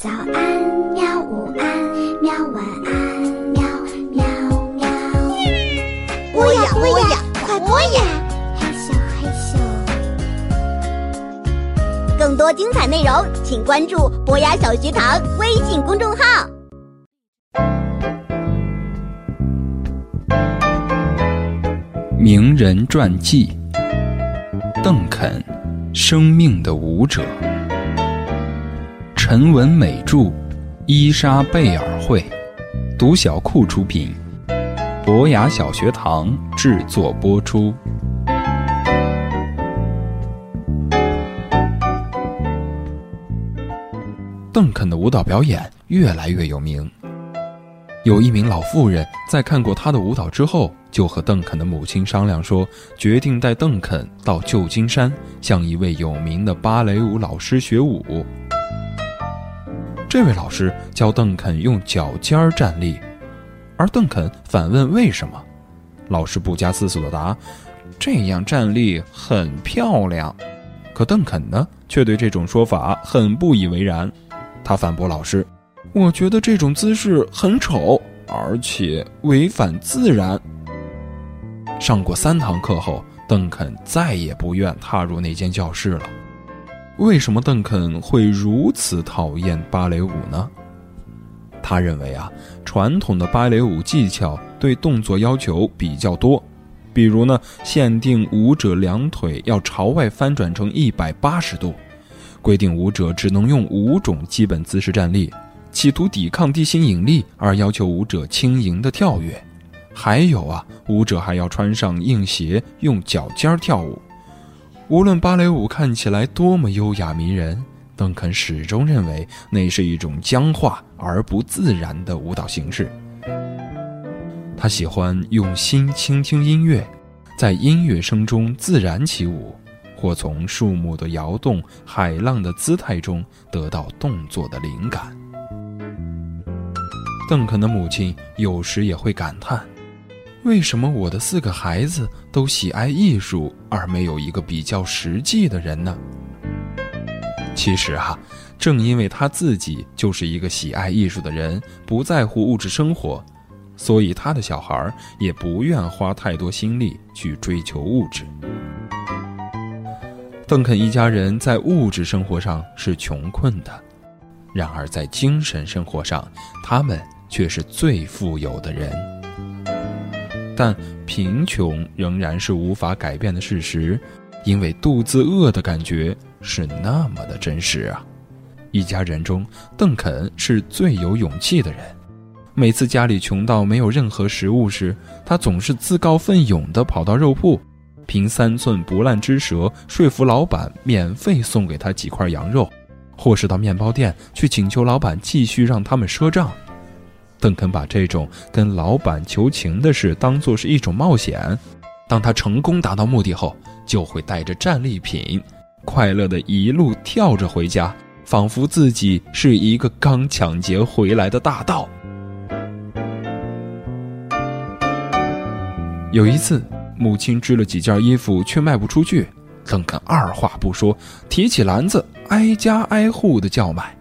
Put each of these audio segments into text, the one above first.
早安喵，午安喵，晚安喵喵喵。播呀播呀，快播呀！害羞害羞。更多精彩内容，请关注博雅小学堂微信公众号。名人传记：邓肯，生命的舞者。陈文美著，伊莎贝尔绘，读小库出品，博雅小学堂制作播出。邓肯的舞蹈表演越来越有名。有一名老妇人在看过他的舞蹈之后，就和邓肯的母亲商量说，决定带邓肯到旧金山向一位有名的芭蕾舞老师学舞。这位老师教邓肯用脚尖儿站立，而邓肯反问为什么。老师不加思索地答：“这样站立很漂亮。”可邓肯呢，却对这种说法很不以为然。他反驳老师：“我觉得这种姿势很丑，而且违反自然。”上过三堂课后，邓肯再也不愿踏入那间教室了。为什么邓肯会如此讨厌芭蕾舞呢？他认为啊，传统的芭蕾舞技巧对动作要求比较多，比如呢，限定舞者两腿要朝外翻转成一百八十度，规定舞者只能用五种基本姿势站立，企图抵抗地心引力而要求舞者轻盈的跳跃，还有啊，舞者还要穿上硬鞋，用脚尖跳舞。无论芭蕾舞看起来多么优雅迷人，邓肯始终认为那是一种僵化而不自然的舞蹈形式。他喜欢用心倾听音乐，在音乐声中自然起舞，或从树木的摇动、海浪的姿态中得到动作的灵感。邓肯的母亲有时也会感叹。为什么我的四个孩子都喜爱艺术，而没有一个比较实际的人呢？其实啊，正因为他自己就是一个喜爱艺术的人，不在乎物质生活，所以他的小孩也不愿花太多心力去追求物质。邓肯一家人在物质生活上是穷困的，然而在精神生活上，他们却是最富有的人。但贫穷仍然是无法改变的事实，因为肚子饿的感觉是那么的真实啊！一家人中，邓肯是最有勇气的人。每次家里穷到没有任何食物时，他总是自告奋勇地跑到肉铺，凭三寸不烂之舌说服老板免费送给他几块羊肉，或是到面包店去请求老板继续让他们赊账。邓肯把这种跟老板求情的事当作是一种冒险。当他成功达到目的后，就会带着战利品，快乐的一路跳着回家，仿佛自己是一个刚抢劫回来的大盗。有一次，母亲织了几件衣服却卖不出去，邓肯二话不说，提起篮子，挨家挨户的叫卖。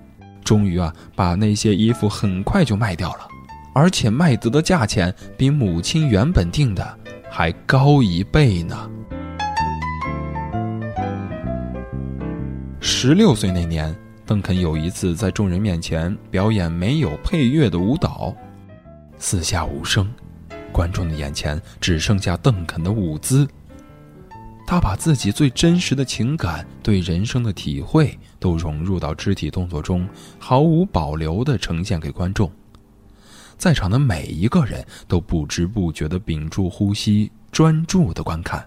终于啊，把那些衣服很快就卖掉了，而且卖得的价钱比母亲原本定的还高一倍呢。十六岁那年，邓肯有一次在众人面前表演没有配乐的舞蹈，四下无声，观众的眼前只剩下邓肯的舞姿。他把自己最真实的情感、对人生的体会都融入到肢体动作中，毫无保留地呈现给观众。在场的每一个人都不知不觉地屏住呼吸，专注地观看，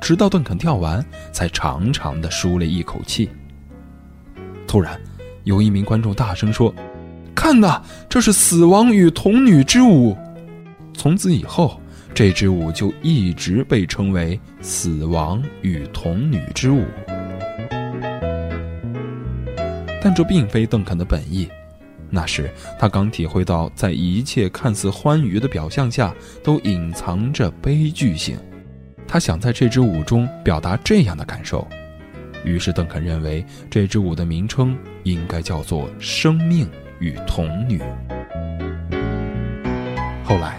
直到邓肯跳完，才长长地舒了一口气。突然，有一名观众大声说：“看呐，这是死亡与童女之舞！”从此以后。这支舞就一直被称为“死亡与童女之舞”，但这并非邓肯的本意。那时他刚体会到，在一切看似欢愉的表象下，都隐藏着悲剧性。他想在这支舞中表达这样的感受：于是邓肯认为这支舞的名称应该叫做《生命与童女》。后来，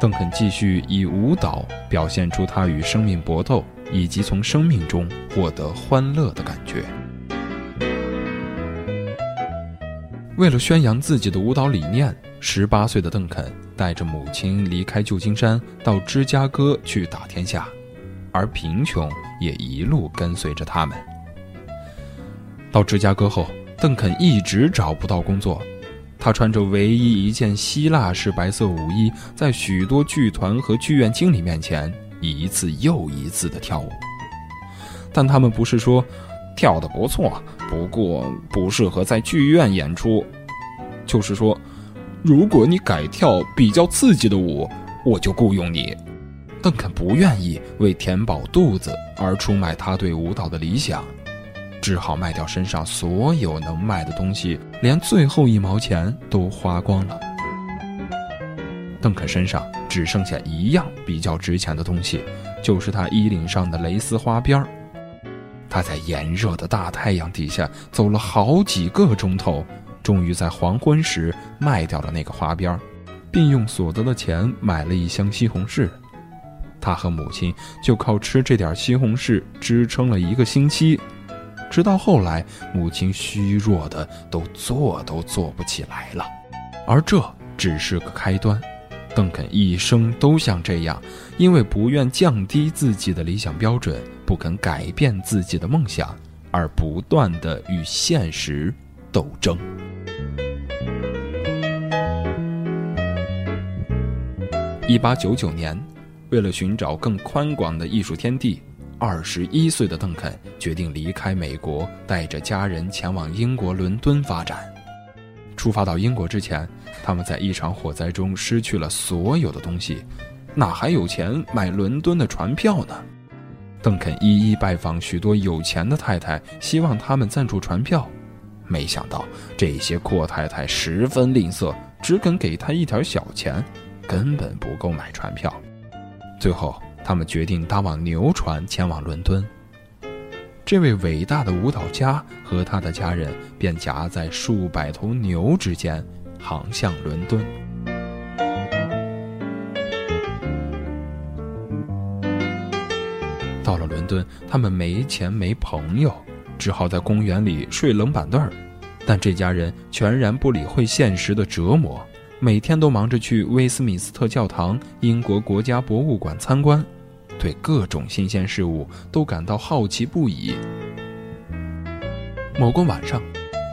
邓肯继续以舞蹈表现出他与生命搏斗，以及从生命中获得欢乐的感觉。为了宣扬自己的舞蹈理念，十八岁的邓肯带着母亲离开旧金山，到芝加哥去打天下，而贫穷也一路跟随着他们。到芝加哥后，邓肯一直找不到工作。他穿着唯一一件希腊式白色舞衣，在许多剧团和剧院经理面前一次又一次地跳舞。但他们不是说，跳得不错，不过不适合在剧院演出，就是说，如果你改跳比较刺激的舞，我就雇佣你。邓肯不愿意为填饱肚子而出卖他对舞蹈的理想。只好卖掉身上所有能卖的东西，连最后一毛钱都花光了。邓肯身上只剩下一样比较值钱的东西，就是他衣领上的蕾丝花边儿。他在炎热的大太阳底下走了好几个钟头，终于在黄昏时卖掉了那个花边，并用所得的钱买了一箱西红柿。他和母亲就靠吃这点西红柿支撑了一个星期。直到后来，母亲虚弱的都坐都坐不起来了，而这只是个开端。邓肯一生都像这样，因为不愿降低自己的理想标准，不肯改变自己的梦想，而不断的与现实斗争。一八九九年，为了寻找更宽广的艺术天地。二十一岁的邓肯决定离开美国，带着家人前往英国伦敦发展。出发到英国之前，他们在一场火灾中失去了所有的东西，哪还有钱买伦敦的船票呢？邓肯一一拜访许多有钱的太太，希望他们赞助船票，没想到这些阔太太十分吝啬，只肯给他一点小钱，根本不够买船票。最后。他们决定搭往牛船前往伦敦。这位伟大的舞蹈家和他的家人便夹在数百头牛之间，航向伦敦。到了伦敦，他们没钱没朋友，只好在公园里睡冷板凳儿。但这家人全然不理会现实的折磨，每天都忙着去威斯敏斯特教堂、英国国家博物馆参观。对各种新鲜事物都感到好奇不已。某个晚上，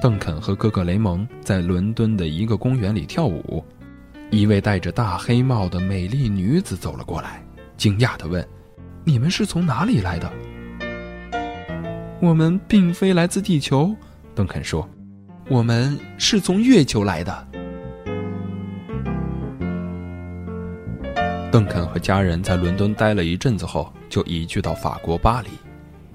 邓肯和哥哥雷蒙在伦敦的一个公园里跳舞，一位戴着大黑帽的美丽女子走了过来，惊讶地问：“你们是从哪里来的？”“我们并非来自地球。”邓肯说，“我们是从月球来的。”邓肯和家人在伦敦待了一阵子后，就移居到法国巴黎。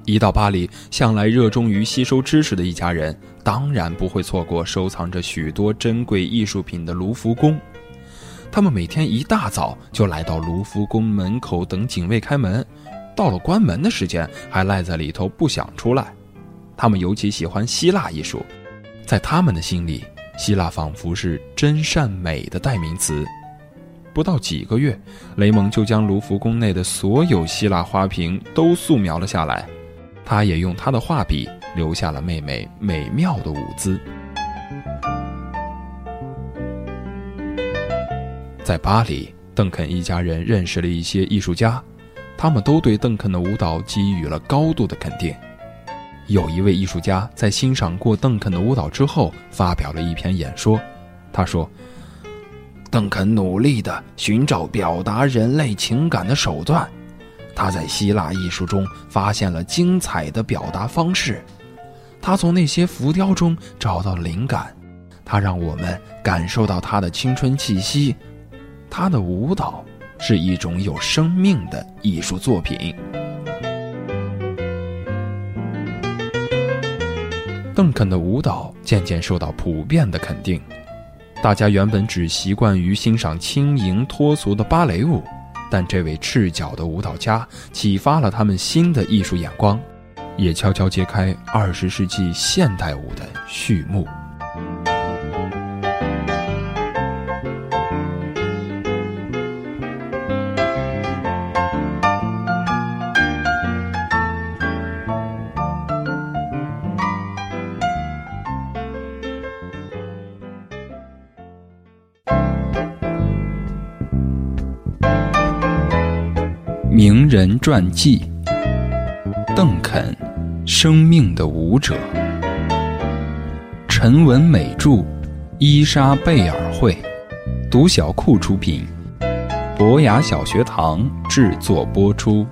一到巴黎，向来热衷于吸收知识的一家人，当然不会错过收藏着许多珍贵艺术品的卢浮宫。他们每天一大早就来到卢浮宫门口等警卫开门，到了关门的时间还赖在里头不想出来。他们尤其喜欢希腊艺术，在他们的心里，希腊仿佛是真善美的代名词。不到几个月，雷蒙就将卢浮宫内的所有希腊花瓶都素描了下来。他也用他的画笔留下了妹妹美妙的舞姿。在巴黎，邓肯一家人认识了一些艺术家，他们都对邓肯的舞蹈给予了高度的肯定。有一位艺术家在欣赏过邓肯的舞蹈之后，发表了一篇演说。他说。邓肯努力地寻找表达人类情感的手段，他在希腊艺术中发现了精彩的表达方式，他从那些浮雕中找到灵感，他让我们感受到他的青春气息，他的舞蹈是一种有生命的艺术作品。邓肯的舞蹈渐渐受到普遍的肯定。大家原本只习惯于欣赏轻盈脱俗的芭蕾舞，但这位赤脚的舞蹈家启发了他们新的艺术眼光。也悄悄揭开二十世纪现代舞的序幕。名人传记：邓肯，生命的舞者。陈文美著，伊莎贝尔绘，独小库出品，博雅小学堂制作播出。